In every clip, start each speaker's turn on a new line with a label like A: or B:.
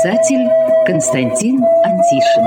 A: писатель Константин Антишин.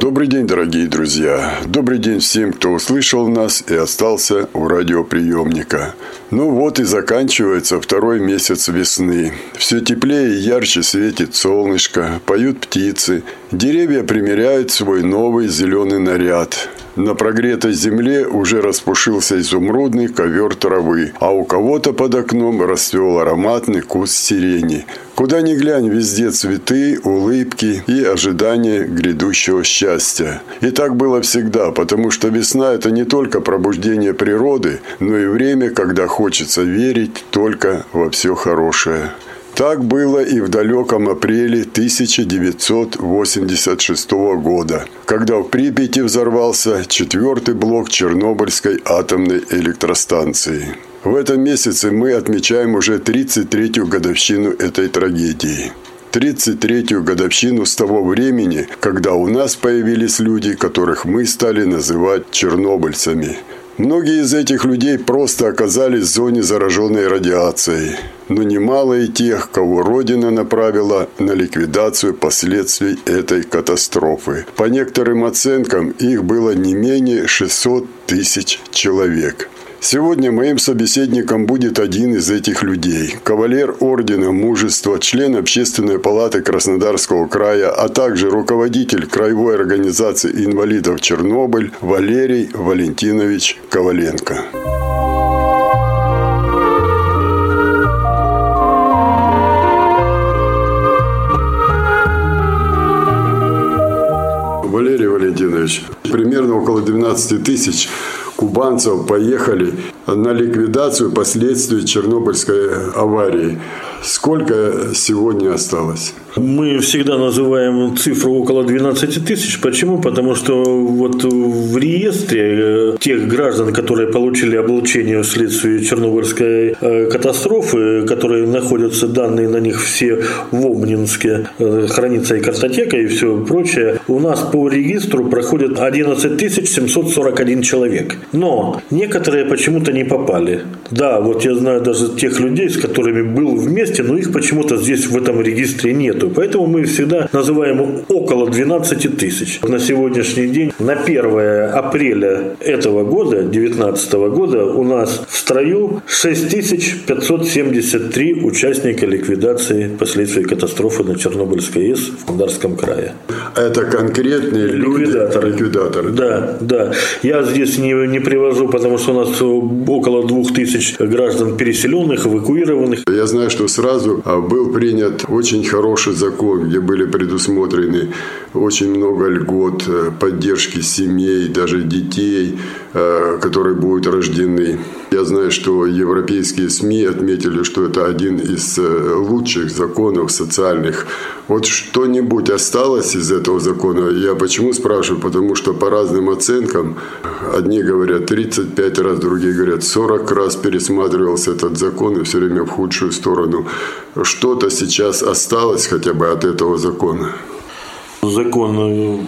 B: Добрый день, дорогие друзья. Добрый день всем, кто услышал нас и остался у радиоприемника. Ну вот и заканчивается второй месяц весны. Все теплее и ярче светит солнышко, поют птицы. Деревья примеряют свой новый зеленый наряд. На прогретой земле уже распушился изумрудный ковер травы, а у кого-то под окном расцвел ароматный куст сирени. Куда ни глянь, везде цветы, улыбки и ожидание грядущего счастья. И так было всегда, потому что весна – это не только пробуждение природы, но и время, когда хочется верить только во все хорошее. Так было и в далеком апреле 1986 года, когда в Припяти взорвался четвертый блок Чернобыльской атомной электростанции. В этом месяце мы отмечаем уже 33-ю годовщину этой трагедии. 33-ю годовщину с того времени, когда у нас появились люди, которых мы стали называть чернобыльцами – Многие из этих людей просто оказались в зоне зараженной радиацией, но немало и тех, кого Родина направила на ликвидацию последствий этой катастрофы. По некоторым оценкам их было не менее 600 тысяч человек. Сегодня моим собеседником будет один из этих людей. Кавалер Ордена Мужества, член Общественной палаты Краснодарского края, а также руководитель Краевой организации инвалидов Чернобыль Валерий Валентинович Коваленко. Валерий Валентинович, примерно около 12 тысяч кубанцев поехали на ликвидацию последствий Чернобыльской аварии. Сколько сегодня осталось?
C: Мы всегда называем цифру около 12 тысяч. Почему? Потому что вот в реестре э, тех граждан, которые получили облучение вследствие Чернобыльской э, катастрофы, которые находятся данные на них все в Обнинске, э, хранится и картотека и все прочее, у нас по регистру проходит 11 741 человек. Но некоторые почему-то не попали. Да, вот я знаю даже тех людей, с которыми был вместе, но их почему-то здесь в этом регистре нету. Поэтому мы всегда называем около 12 тысяч. На сегодняшний день, на 1 апреля этого года, 2019 года, у нас в строю 6573 участника ликвидации последствий катастрофы на Чернобыльской АЭС в Краснодарском крае.
B: Это конкретные
C: ликвидаторы.
B: ликвидаторы.
C: Да, да. Я здесь не, не привожу, потому что у нас около двух тысяч граждан переселенных, эвакуированных.
B: Я знаю, что сразу а, был принят очень хороший закон, где были предусмотрены очень много льгот, э, поддержки семей, даже детей, э, которые будут рождены. Я знаю, что европейские СМИ отметили, что это один из э, лучших законов социальных. Вот что-нибудь осталось из этого закона? Я почему спрашиваю? Потому что по разным оценкам, одни говорят 35 раз, другие говорят 40 раз пересматривался этот закон и все время в худшую сторону. Что-то сейчас осталось хотя бы от этого закона?
C: Закон э,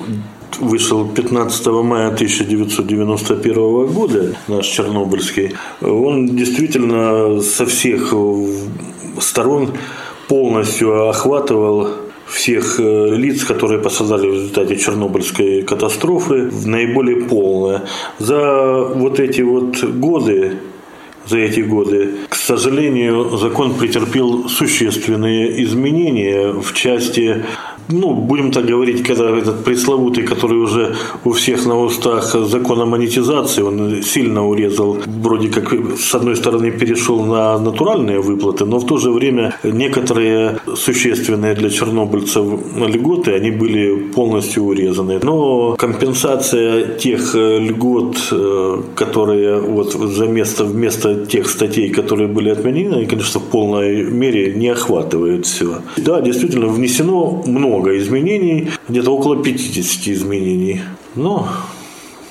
C: вышел 15 мая 1991 года, наш Чернобыльский, он действительно со всех сторон полностью охватывал всех э, лиц, которые пострадали в результате Чернобыльской катастрофы, наиболее полное. За вот эти вот годы за эти годы. Сожалению, закон претерпел существенные изменения в части ну, будем так говорить, когда этот пресловутый, который уже у всех на устах закон о монетизации, он сильно урезал, вроде как с одной стороны перешел на натуральные выплаты, но в то же время некоторые существенные для чернобыльцев льготы, они были полностью урезаны. Но компенсация тех льгот, э, которые вот за место, вместо тех статей, которые были отменены, они, конечно, в полной мере не охватывают все. Да, действительно, внесено много много изменений, где-то около 50 изменений. Но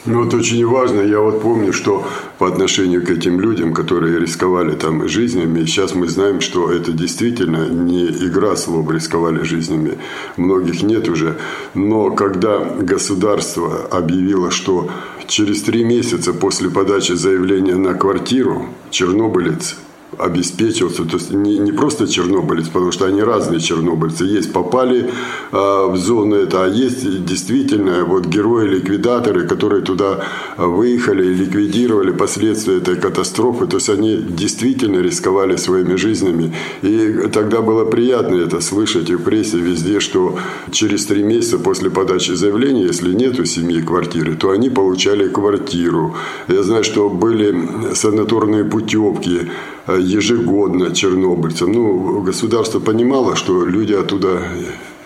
B: Ну, вот очень важно, я вот помню, что по отношению к этим людям, которые рисковали там жизнями, сейчас мы знаем, что это действительно не игра слов, рисковали жизнями, многих нет уже, но когда государство объявило, что через три месяца после подачи заявления на квартиру чернобылец обеспечивался. То есть не, не просто чернобылец, потому что они разные чернобыльцы. Есть попали э, в зону это, а есть действительно вот герои-ликвидаторы, которые туда выехали и ликвидировали последствия этой катастрофы. То есть они действительно рисковали своими жизнями. И тогда было приятно это слышать и в прессе везде, что через три месяца после подачи заявления, если нет у семьи квартиры, то они получали квартиру. Я знаю, что были санаторные путевки ежегодно чернобыльцам. Ну, государство понимало, что люди оттуда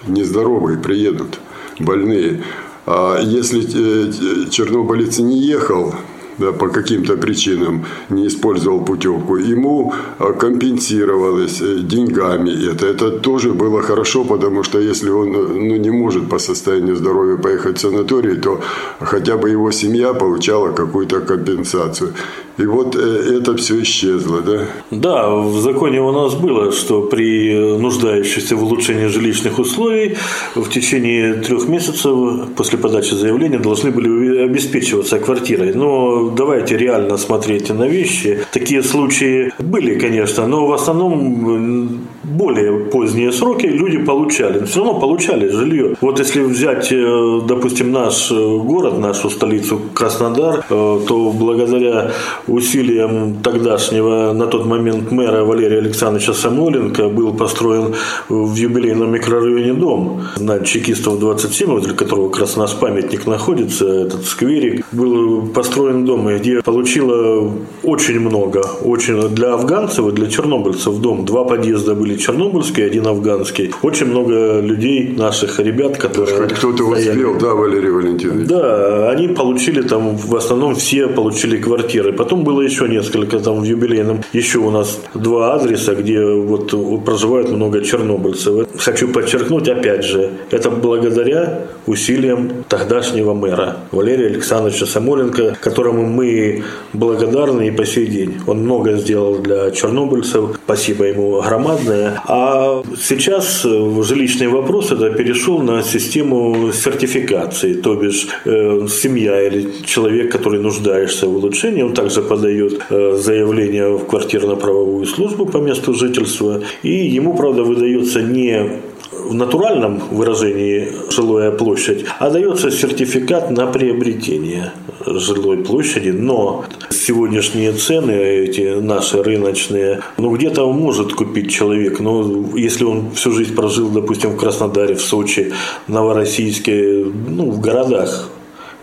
B: нездоровые приедут, больные. А если э, чернобылец не ехал, да, по каким-то причинам не использовал путевку, ему э, компенсировалось деньгами это. Это тоже было хорошо, потому что если он ну, не может по состоянию здоровья поехать в санаторий, то хотя бы его семья получала какую-то компенсацию. И вот э, это все исчезло, да?
C: Да, в законе у нас было, что при нуждающихся в улучшении жилищных условий в течение трех месяцев после подачи заявления должны были обеспечиваться квартирой. Но давайте реально смотреть на вещи. Такие случаи были, конечно, но в основном более поздние сроки люди получали. Но все равно получали жилье. Вот если взять, э, допустим, наш э, город, нашу столицу Краснодар, то благодаря усилием тогдашнего на тот момент мэра Валерия Александровича Самойленко был построен в юбилейном микрорайоне дом на Чекистов 27, возле которого как памятник находится, этот скверик. Был построен дом, где получило очень много, очень для афганцев и для чернобыльцев дом. Два подъезда были чернобыльские, один афганский. Очень много людей, наших ребят, которые...
B: Хоть кто-то успел, да, Валерий Валентинович?
C: Да, они получили там, в основном все получили квартиры. Потом Потом было еще несколько там в юбилейном. Еще у нас два адреса, где вот проживают много чернобыльцев. Хочу подчеркнуть, опять же, это благодаря усилиям тогдашнего мэра Валерия Александровича Самоленко, которому мы благодарны и по сей день. Он много сделал для чернобыльцев. Спасибо ему громадное. А сейчас жилищный вопрос это перешел на систему сертификации. То бишь э, семья или человек, который нуждается в улучшении, он также подает э, заявление в квартирно-правовую службу по месту жительства, и ему, правда, выдается не в натуральном выражении жилая площадь, а дается сертификат на приобретение жилой площади, но сегодняшние цены, эти наши рыночные, ну где-то может купить человек, но если он всю жизнь прожил, допустим, в Краснодаре, в Сочи, Новороссийске, ну в городах,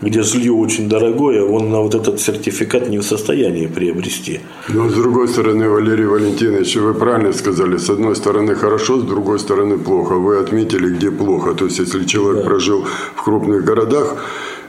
C: где жилье очень дорогое, он на вот этот сертификат не в состоянии приобрести.
B: Но с другой стороны, Валерий Валентинович, вы правильно сказали, с одной стороны хорошо, с другой стороны плохо. Вы отметили, где плохо. То есть, если человек да. прожил в крупных городах,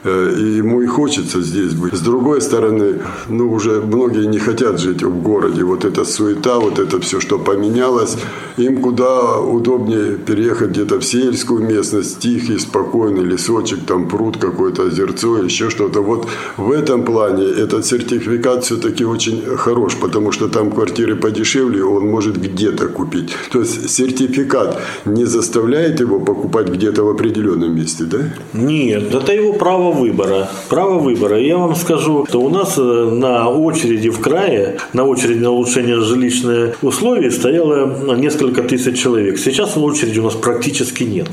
B: и ему и хочется здесь быть. С другой стороны, ну, уже многие не хотят жить в городе. Вот эта суета, вот это все, что поменялось. Им куда удобнее переехать где-то в сельскую местность, тихий, спокойный лесочек, там пруд какой-то, озерцо, еще что-то. Вот в этом плане этот сертификат все-таки очень хорош, потому что там квартиры подешевле, он может где-то купить. То есть сертификат не заставляет его покупать где-то в определенном месте, да?
C: Нет, это его право выбора. Право выбора. Я вам скажу, что у нас э, на очереди в крае, на очереди на улучшение жилищных условий стояло несколько тысяч человек. Сейчас на очереди у нас практически нет.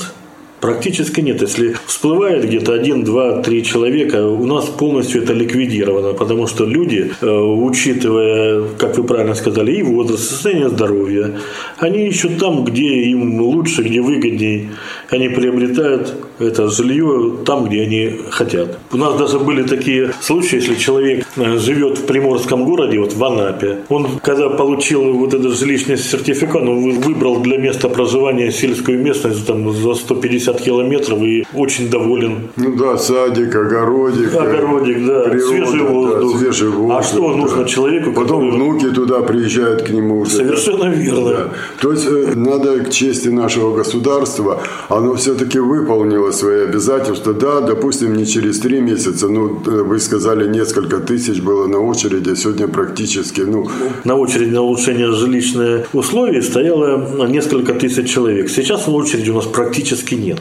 C: Практически нет. Если всплывает где-то один, два, три человека, у нас полностью это ликвидировано, потому что люди, э, учитывая, как вы правильно сказали, и возраст, состояние здоровья, они ищут там, где им лучше, где выгоднее. Они приобретают это жилье там, где они хотят. У нас даже были такие случаи, если человек э, живет в приморском городе, вот в Анапе, он, когда получил вот этот жилищный сертификат, он выбрал для места проживания сельскую местность там, за 150 50 километров и очень доволен.
B: Ну да, садик, огородик.
C: Огородик, да, природа, свежий воздух.
B: Да, свежий воздух.
C: А что нужно
B: да.
C: человеку?
B: Потом который... внуки туда приезжают к нему уже.
C: Совершенно верно. Да.
B: То есть э, надо к чести нашего государства, оно все-таки выполнило свои обязательства. Да, допустим, не через три месяца, ну, э, вы сказали, несколько тысяч было на очереди, сегодня практически, ну...
C: На очереди на улучшение жилищных условий стояло несколько тысяч человек. Сейчас на очереди у нас практически нет.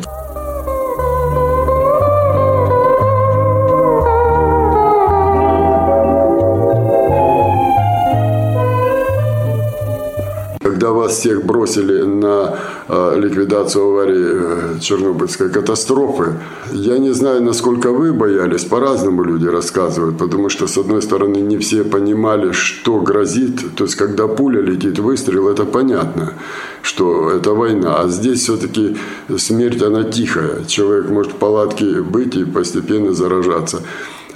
B: Вас всех бросили на э, ликвидацию аварии э, Чернобыльской катастрофы, я не знаю, насколько вы боялись, по-разному люди рассказывают, потому что, с одной стороны, не все понимали, что грозит, то есть, когда пуля летит, выстрел, это понятно, что это война, а здесь все-таки смерть, она тихая, человек может в палатке быть и постепенно заражаться.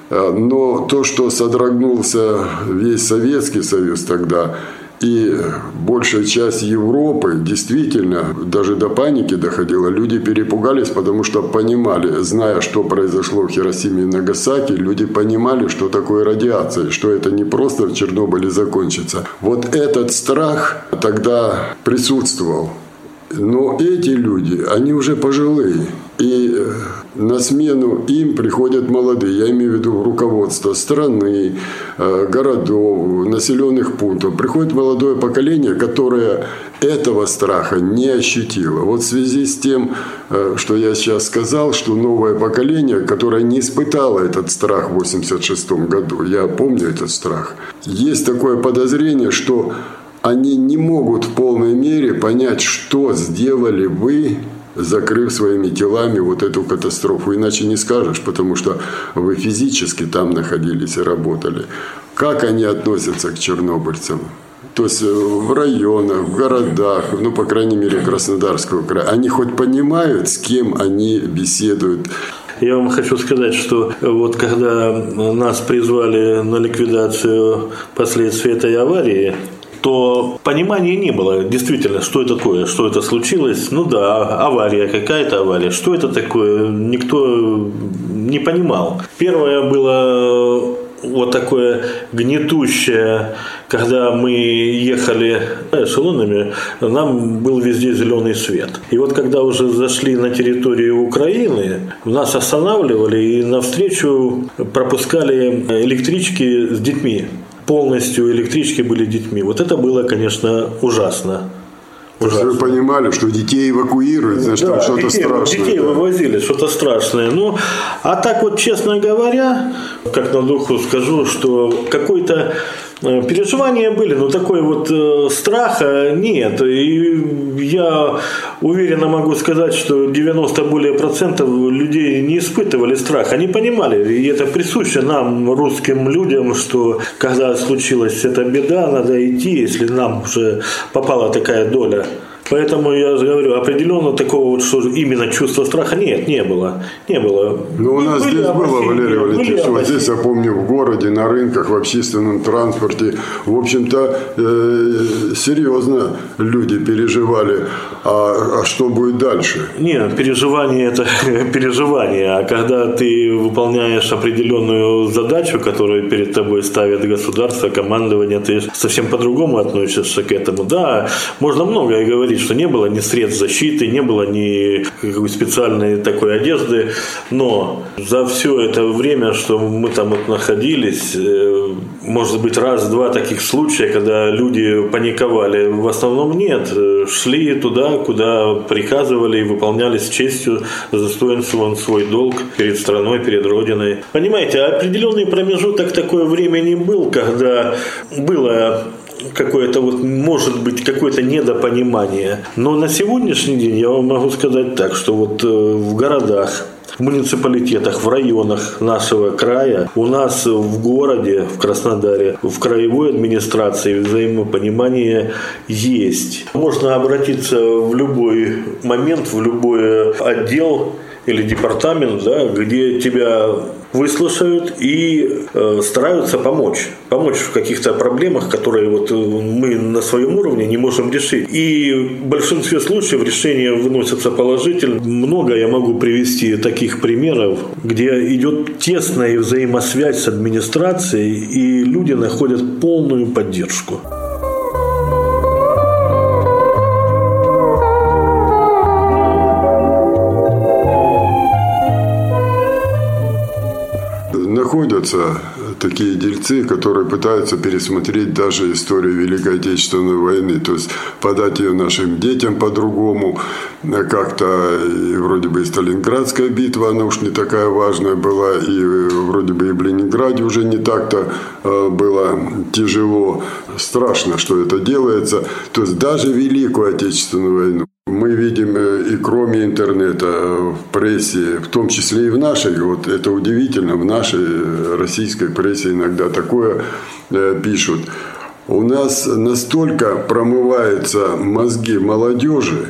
B: Э, но то, что содрогнулся весь Советский Союз тогда, и большая часть Европы действительно даже до паники доходила. Люди перепугались, потому что понимали, зная, что произошло в Хиросиме и Нагасаки, люди понимали, что такое радиация, что это не просто в Чернобыле закончится. Вот этот страх тогда присутствовал. Но эти люди, они уже пожилые. И э, на смену им приходят молодые, я имею в виду руководство страны, э, городов, населенных пунктов. Приходит молодое поколение, которое этого страха не ощутило. Вот в связи с тем, э, что я сейчас сказал, что новое поколение, которое не испытало этот страх в 1986 году, я помню этот страх, есть такое подозрение, что они не могут в полной мере понять, что сделали вы закрыв своими телами вот эту катастрофу. Иначе не скажешь, потому что вы физически там находились и работали. Как они относятся к чернобыльцам? То есть э, в районах, в городах, ну, по крайней мере, Краснодарского края. Они хоть понимают, с кем они беседуют?
C: Я вам хочу сказать, что вот когда нас призвали на ликвидацию последствий этой аварии, то понимания не было, действительно, что это такое, что это случилось. Ну да, авария, какая-то авария. Что это такое, никто не понимал. Первое было вот такое гнетущее, когда мы ехали эшелонами, нам был везде зеленый свет. И вот когда уже зашли на территорию Украины, нас останавливали и навстречу пропускали электрички с детьми полностью электрички были детьми. Вот это было, конечно, ужасно.
B: Ужасно. Вы понимали, что детей эвакуируют, значит, да, там что-то детей, страшное.
C: Детей да. вывозили, что-то страшное. Ну, а так вот, честно говоря, как на духу скажу, что какой-то переживания были, но такой вот э, страха нет. И я уверенно могу сказать, что 90 более процентов людей не испытывали страх. Они понимали, и это присуще нам, русским людям, что когда случилась эта беда, надо идти, если нам уже попала такая доля Поэтому я же говорю, определенно такого вот, что именно чувства страха нет, не было. Не было.
B: Ну, у нас были здесь было, Валерий Валерьевич, вот здесь, я помню, в городе, на рынках, в общественном транспорте, в общем-то, э, серьезно люди переживали, а, а что будет дальше?
C: Нет, переживание – это переживание, а когда ты выполняешь определенную задачу, которую перед тобой ставит государство, командование, ты совсем по-другому относишься к этому. Да, можно многое говорить, что не было ни средств защиты, не было ни специальной такой одежды, но за все это время, что мы там вот находились, э, может быть, раз-два таких случая, когда люди паниковали, в основном нет. Шли туда, куда приказывали и выполняли с честью, с достоинством свой долг перед страной, перед Родиной. Понимаете, определенный промежуток такой времени был, когда было какое-то вот, может быть, какое-то недопонимание. Но на сегодняшний день я вам могу сказать так, что вот э, в городах в муниципалитетах, в районах нашего края, у нас в городе, в Краснодаре, в краевой администрации взаимопонимание есть. Можно обратиться в любой момент, в любой отдел или департамент, да, где тебя выслушают и э, стараются помочь. Помочь в каких-то проблемах, которые вот э, мы на своем уровне не можем решить. И в большинстве случаев решения выносятся положительно. Много я могу привести таких примеров, где идет тесная взаимосвязь с администрацией, и люди находят полную поддержку.
B: Находятся такие дельцы, которые пытаются пересмотреть даже историю Великой Отечественной войны, то есть подать ее нашим детям по-другому. Как-то и вроде бы и Сталинградская битва, она уж не такая важная была, и вроде бы и в Ленинграде уже не так-то э, было тяжело. Страшно, что это делается. То есть даже Великую Отечественную войну видим э, и кроме интернета э, в прессе, в том числе и в нашей, вот это удивительно, в нашей э, российской прессе иногда такое пишут. У нас настолько промываются мозги молодежи,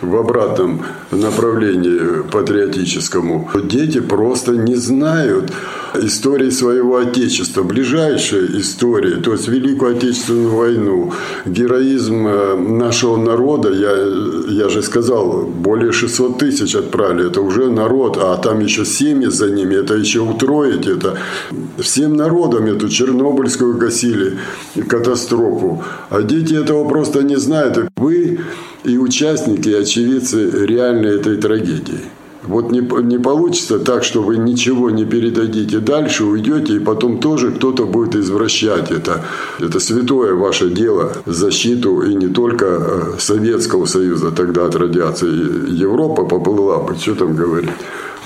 B: в обратном направлении патриотическому. Дети просто не знают истории своего Отечества, ближайшие истории, то есть Великую Отечественную войну, героизм э, нашего народа, я, я же сказал, более 600 тысяч отправили, это уже народ, а там еще семьи за ними, это еще утроить, это всем народам эту Чернобыльскую гасили катастрофу, а дети этого просто не знают. Вы и участники, и очевидцы реальной этой трагедии. Вот не, не получится так, что вы ничего не передадите дальше, уйдете, и потом тоже кто-то будет извращать это. Это святое ваше дело, защиту и не только э, Советского Союза тогда от радиации. Европа поплыла бы, что там говорить.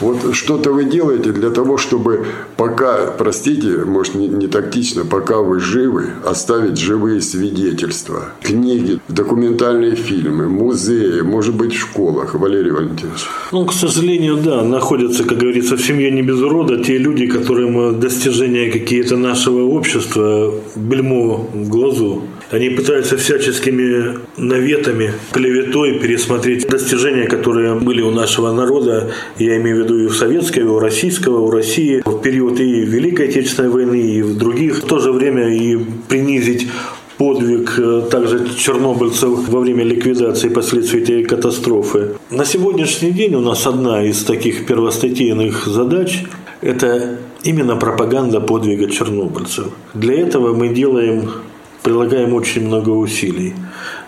B: Вот что-то вы делаете для того, чтобы пока, простите, может не, не тактично, пока вы живы, оставить живые свидетельства. Книги, документальные фильмы, музеи, может быть, в школах. Валерий Валентинович.
C: Ну, к сожалению, да, находятся, как говорится, в семье не без урода те люди, которым достижения какие-то нашего общества бельмо в глазу. Они пытаются всяческими наветами, клеветой пересмотреть достижения, которые были у нашего народа, я имею в виду и у советского, и у российского, у России в период и Великой Отечественной войны, и в других, в то же время и принизить подвиг э, также чернобыльцев во время ликвидации последствий этой катастрофы. На сегодняшний день у нас одна из таких первостатейных задач – это именно пропаганда подвига чернобыльцев. Для этого мы делаем прилагаем очень много усилий.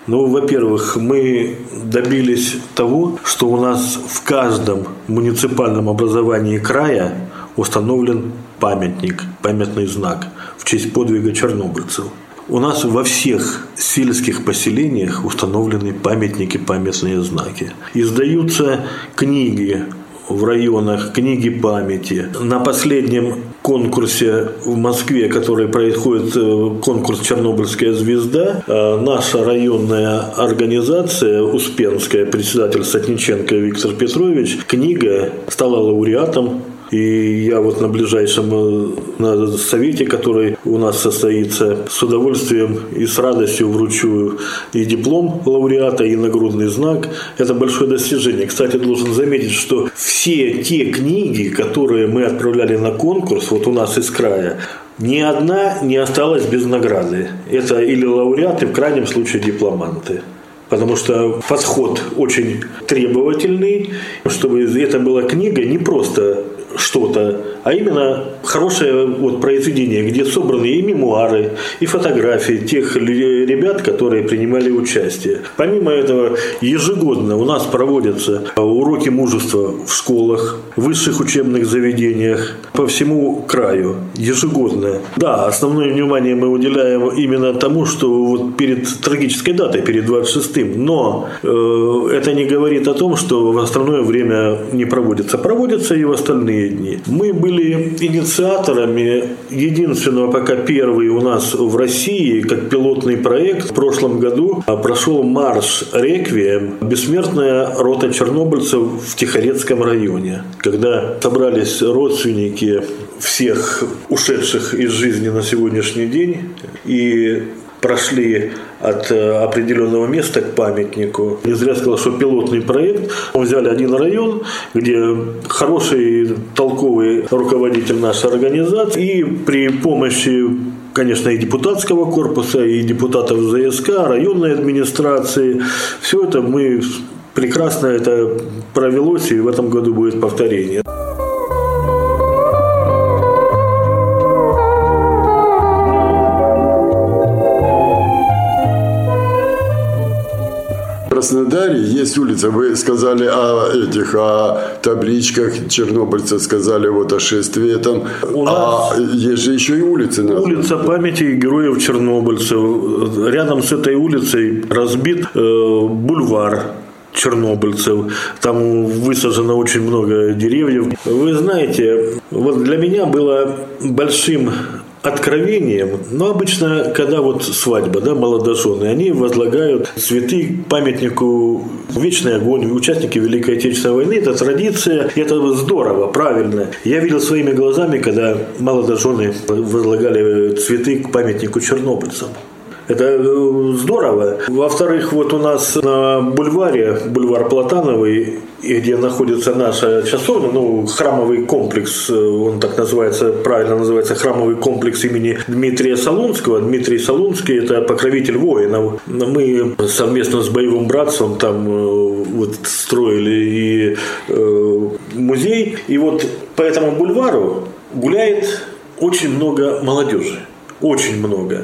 C: Ну, во-первых, мы добились того, что у нас в каждом муниципальном образовании края установлен памятник, памятный знак в честь подвига чернобыльцев. У нас во всех сельских поселениях установлены памятники, памятные знаки. Издаются книги в районах книги памяти. На последнем конкурсе в Москве, который происходит, э, конкурс «Чернобыльская звезда», э, наша районная организация, Успенская, председатель Сотниченко Виктор Петрович, книга стала лауреатом и я вот на ближайшем э, на совете, который у нас состоится, с удовольствием и с радостью вручу и диплом лауреата, и нагрудный знак. Это большое достижение. Кстати, должен заметить, что все те книги, которые мы отправляли на конкурс, вот у нас из края, ни одна не осталась без награды. Это или лауреаты, в крайнем случае дипломанты потому что подход очень требовательный, чтобы это была книга не просто что-то, а именно хорошее вот произведение, где собраны и мемуары, и фотографии тех ребят, которые принимали участие. Помимо этого, ежегодно у нас проводятся уроки мужества в школах, высших учебных заведениях по всему краю, ежегодно. Да, основное внимание мы уделяем именно тому, что вот перед трагической датой, перед 26-м, но э, это не говорит о том, что в остальное время не проводится. Проводятся и в остальные дни. Мы были инициаторами единственного пока первый у нас в России, как пилотный проект. В прошлом году прошел марш «Реквием» бессмертная рота чернобыльцев в Тихорецком районе, когда собрались родственники всех ушедших из жизни на сегодняшний день и прошли от э, определенного места к памятнику. Не зря сказал, что пилотный проект. Мы взяли один район, где хороший, толковый руководитель нашей организации, и при помощи конечно, и депутатского корпуса, и депутатов ЗСК, районной администрации. Все это мы прекрасно это провелось, и в этом году будет повторение.
B: Краснодаре есть улица. Вы сказали о этих, о табличках чернобыльцев, сказали вот о шествии там. У а есть же еще и улицы.
C: Названы. Улица памяти героев чернобыльцев. Рядом с этой улицей разбит э, бульвар чернобыльцев. Там высажено очень много деревьев. Вы знаете, вот для меня было большим откровением, но обычно, когда вот свадьба, да, молодожены, они возлагают цветы памятнику «Вечный огонь», участники Великой Отечественной войны, это традиция, и это здорово, правильно. Я видел своими глазами, когда молодожены возлагали цветы к памятнику чернобыльцам. Это э, здорово. Во-вторых, вот у нас на бульваре, бульвар Платановый, где находится наша часовня, ну, храмовый комплекс, э, он так называется, правильно называется, храмовый комплекс имени Дмитрия Солунского. Дмитрий Солунский – это покровитель воинов. Мы совместно с боевым братством там э, вот строили и музей. И вот по этому бульвару гуляет очень много молодежи. Очень много.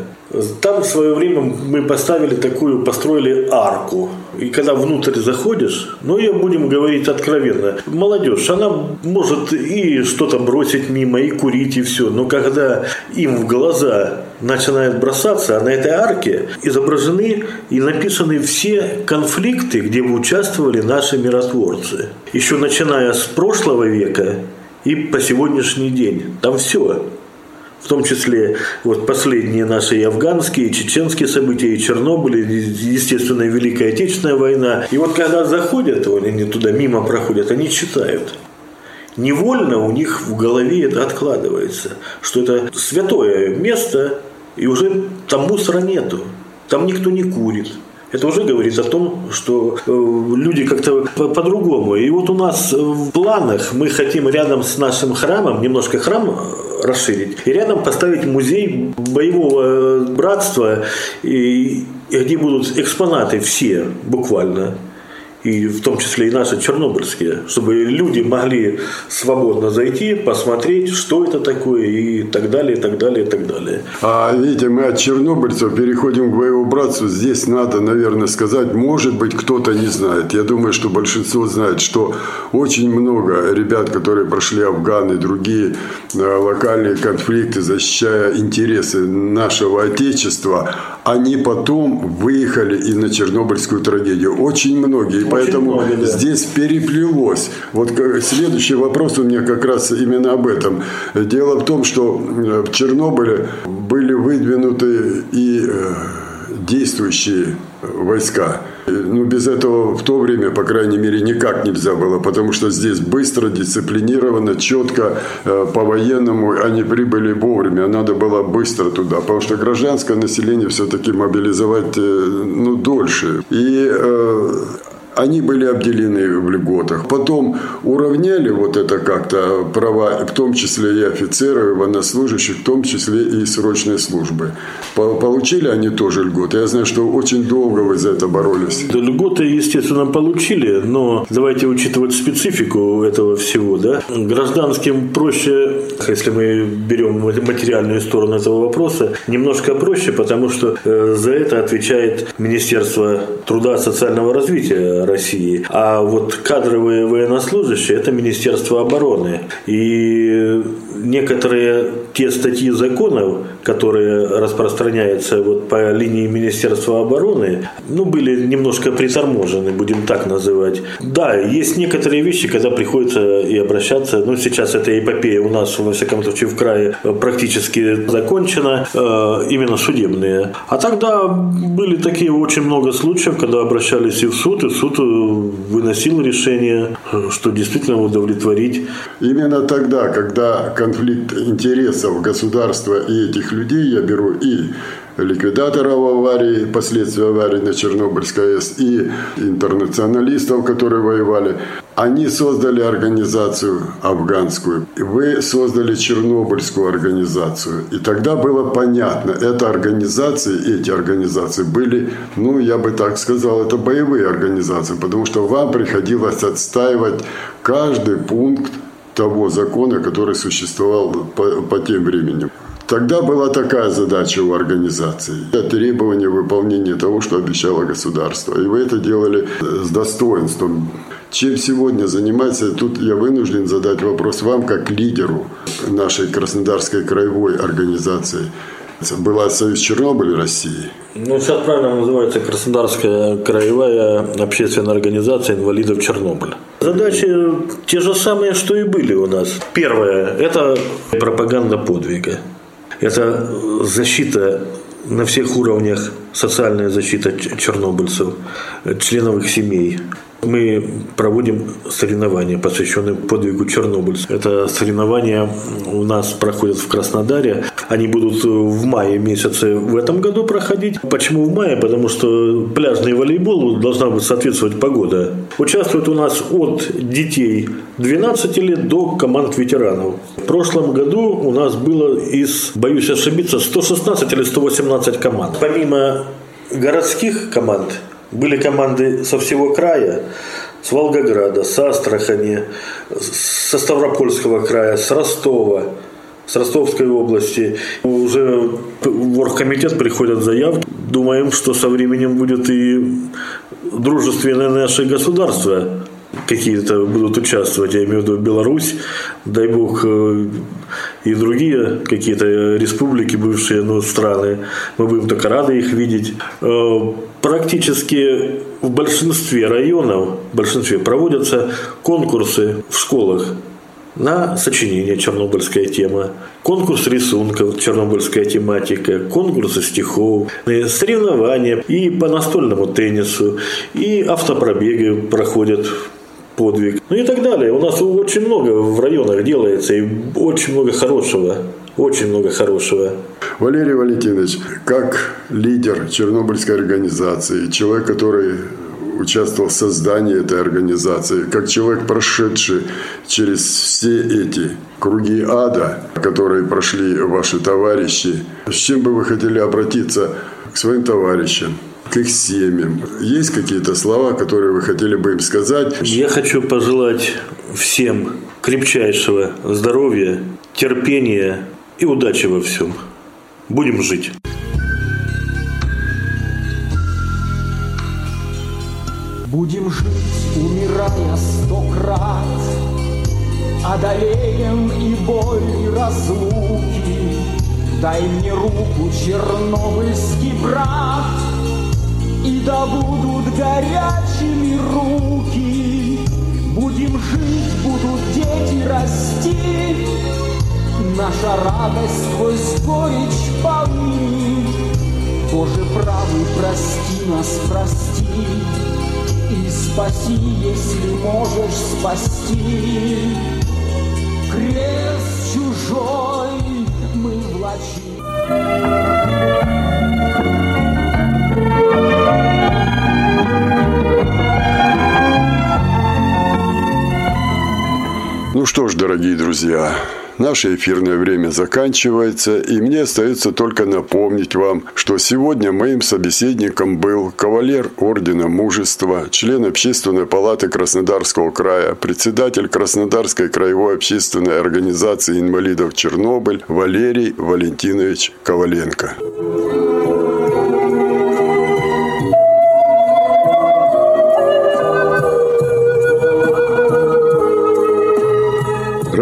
C: Там в свое время мы поставили такую, построили арку. И когда внутрь заходишь, ну, ее будем говорить откровенно, молодежь, она может и что-то бросить мимо, и курить, и все. Но когда им в глаза начинает бросаться, а на этой арке изображены и написаны все конфликты, где участвовали наши миротворцы. Еще начиная с прошлого века и по сегодняшний день. Там все в том числе вот последние наши и афганские, и чеченские события, и Чернобыль, и, естественно, Великая Отечественная война. И вот когда заходят, они туда мимо проходят, они читают. Невольно у них в голове это откладывается, что это святое место, и уже там мусора нету, там никто не курит, это уже говорит о том, что э, люди как-то по-другому. И вот у нас в планах мы хотим рядом с нашим храмом, немножко храм расширить, и рядом поставить музей боевого братства, и, и где будут экспонаты все буквально и в том числе и наши чернобыльские, чтобы люди могли свободно зайти, посмотреть, что это такое и так далее, и так далее, и так далее.
B: А видите, мы от чернобыльцев переходим к боевому братству. Здесь надо, наверное, сказать, может быть, кто-то не знает. Я думаю, что большинство знает, что очень много ребят, которые прошли Афган и другие э, локальные конфликты, защищая интересы нашего Отечества, они потом выехали и на Чернобыльскую трагедию. Очень многие поэтому много, да. здесь переплелось. Вот следующий вопрос у меня как раз именно об этом. Дело в том, что э, в Чернобыле были выдвинуты и э, действующие войска. Ну, без этого в то время, по крайней мере, никак нельзя было, потому что здесь быстро, дисциплинированно, четко, э, по-военному они прибыли вовремя. Надо было быстро туда, потому что гражданское население все-таки мобилизовать ну, дольше. И они были обделены в льготах. Потом уравняли вот это как-то права, в том числе и офицеров, и военнослужащих, в том числе и срочной службы. Получили они тоже льготы. Я знаю, что очень долго вы за это боролись.
C: Да, льготы, естественно, получили, но давайте учитывать специфику этого всего. Да? Гражданским проще, если мы берем материальную сторону этого вопроса, немножко проще, потому что э, за это отвечает Министерство труда и социального развития России. А вот кадровые военнослужащие – это Министерство обороны. И некоторые те статьи законов, которые распространяются вот по линии Министерства обороны, ну, были немножко приторможены, будем так называть. Да, есть некоторые вещи, когда приходится и обращаться, ну, сейчас эта эпопея у нас, во всяком случае, в крае практически закончена, э, именно судебные. А тогда были такие очень много случаев, когда обращались и в суд, и суд э, выносил решение, что действительно удовлетворить.
B: Именно тогда, когда конфликт интересов государства и этих людей я беру и ликвидаторов аварии, последствий аварии на Чернобыльской АЭС и интернационалистов, которые воевали. Они создали организацию афганскую, вы создали Чернобыльскую организацию. И тогда было понятно, эта организация, эти организации были, ну, я бы так сказал, это боевые организации, потому что вам приходилось отстаивать каждый пункт того закона, который существовал по, по тем временем. Тогда была такая задача у организации. Требование выполнения того, что обещало государство. И вы это делали с достоинством. Чем сегодня занимается, тут я вынужден задать вопрос вам, как лидеру нашей Краснодарской краевой организации. Была Союз Чернобыль России.
C: Ну, сейчас правильно называется Краснодарская краевая общественная организация инвалидов Чернобыля. Задачи те же самые, что и были у нас. Первое – это пропаганда подвига. Это защита на всех уровнях, социальная защита чернобыльцев, членов их семей, мы проводим соревнования, посвященные подвигу чернобыльцев. Это соревнования у нас проходят в Краснодаре. Они будут в мае месяце в этом году проходить. Почему в мае? Потому что пляжный волейбол должна быть соответствовать погода. Участвуют у нас от детей 12 лет до команд ветеранов. В прошлом году у нас было из, боюсь ошибиться, 116 или 118 команд. Помимо городских команд, были команды со всего края, с Волгограда, с Астрахани, со Ставропольского края, с Ростова, с Ростовской области. Уже в оргкомитет приходят заявки. Думаем, что со временем будет и дружественное наше государство какие-то будут участвовать, я имею в виду Беларусь, дай бог, э, и другие какие-то республики, бывшие ну, страны, мы будем только рады их видеть. Э, практически в большинстве районов, в большинстве проводятся конкурсы в школах на сочинение «Чернобыльская тема», конкурс рисунков «Чернобыльская тематика», конкурсы стихов, соревнования и по настольному теннису, и автопробеги проходят подвиг, ну и так далее. У нас очень много в районах делается и очень много хорошего. Очень много хорошего.
B: Валерий Валентинович, как лидер Чернобыльской организации, человек, который участвовал в создании этой организации, как человек, прошедший через все эти круги ада, которые прошли ваши товарищи, с чем бы вы хотели обратиться к своим товарищам? к их семьям. Есть какие-то слова, которые вы хотели бы им сказать?
C: Я хочу пожелать всем крепчайшего здоровья, терпения и удачи во всем. Будем жить.
D: Будем жить, умирая сто крат, Одолеем и боль, и разлуки. Дай мне руку, чернобыльский брат, и да будут горячими руки, Будем жить, будут дети расти, Наша радость сквозь горечь полны. Боже правый, прости нас, прости, И спаси, если можешь спасти. Крест чужой мы влачим.
B: Ну что ж, дорогие друзья, наше эфирное время заканчивается, и мне остается только напомнить вам, что сегодня моим собеседником был кавалер Ордена Мужества, член Общественной палаты Краснодарского края, председатель Краснодарской краевой общественной организации инвалидов Чернобыль Валерий Валентинович Коваленко.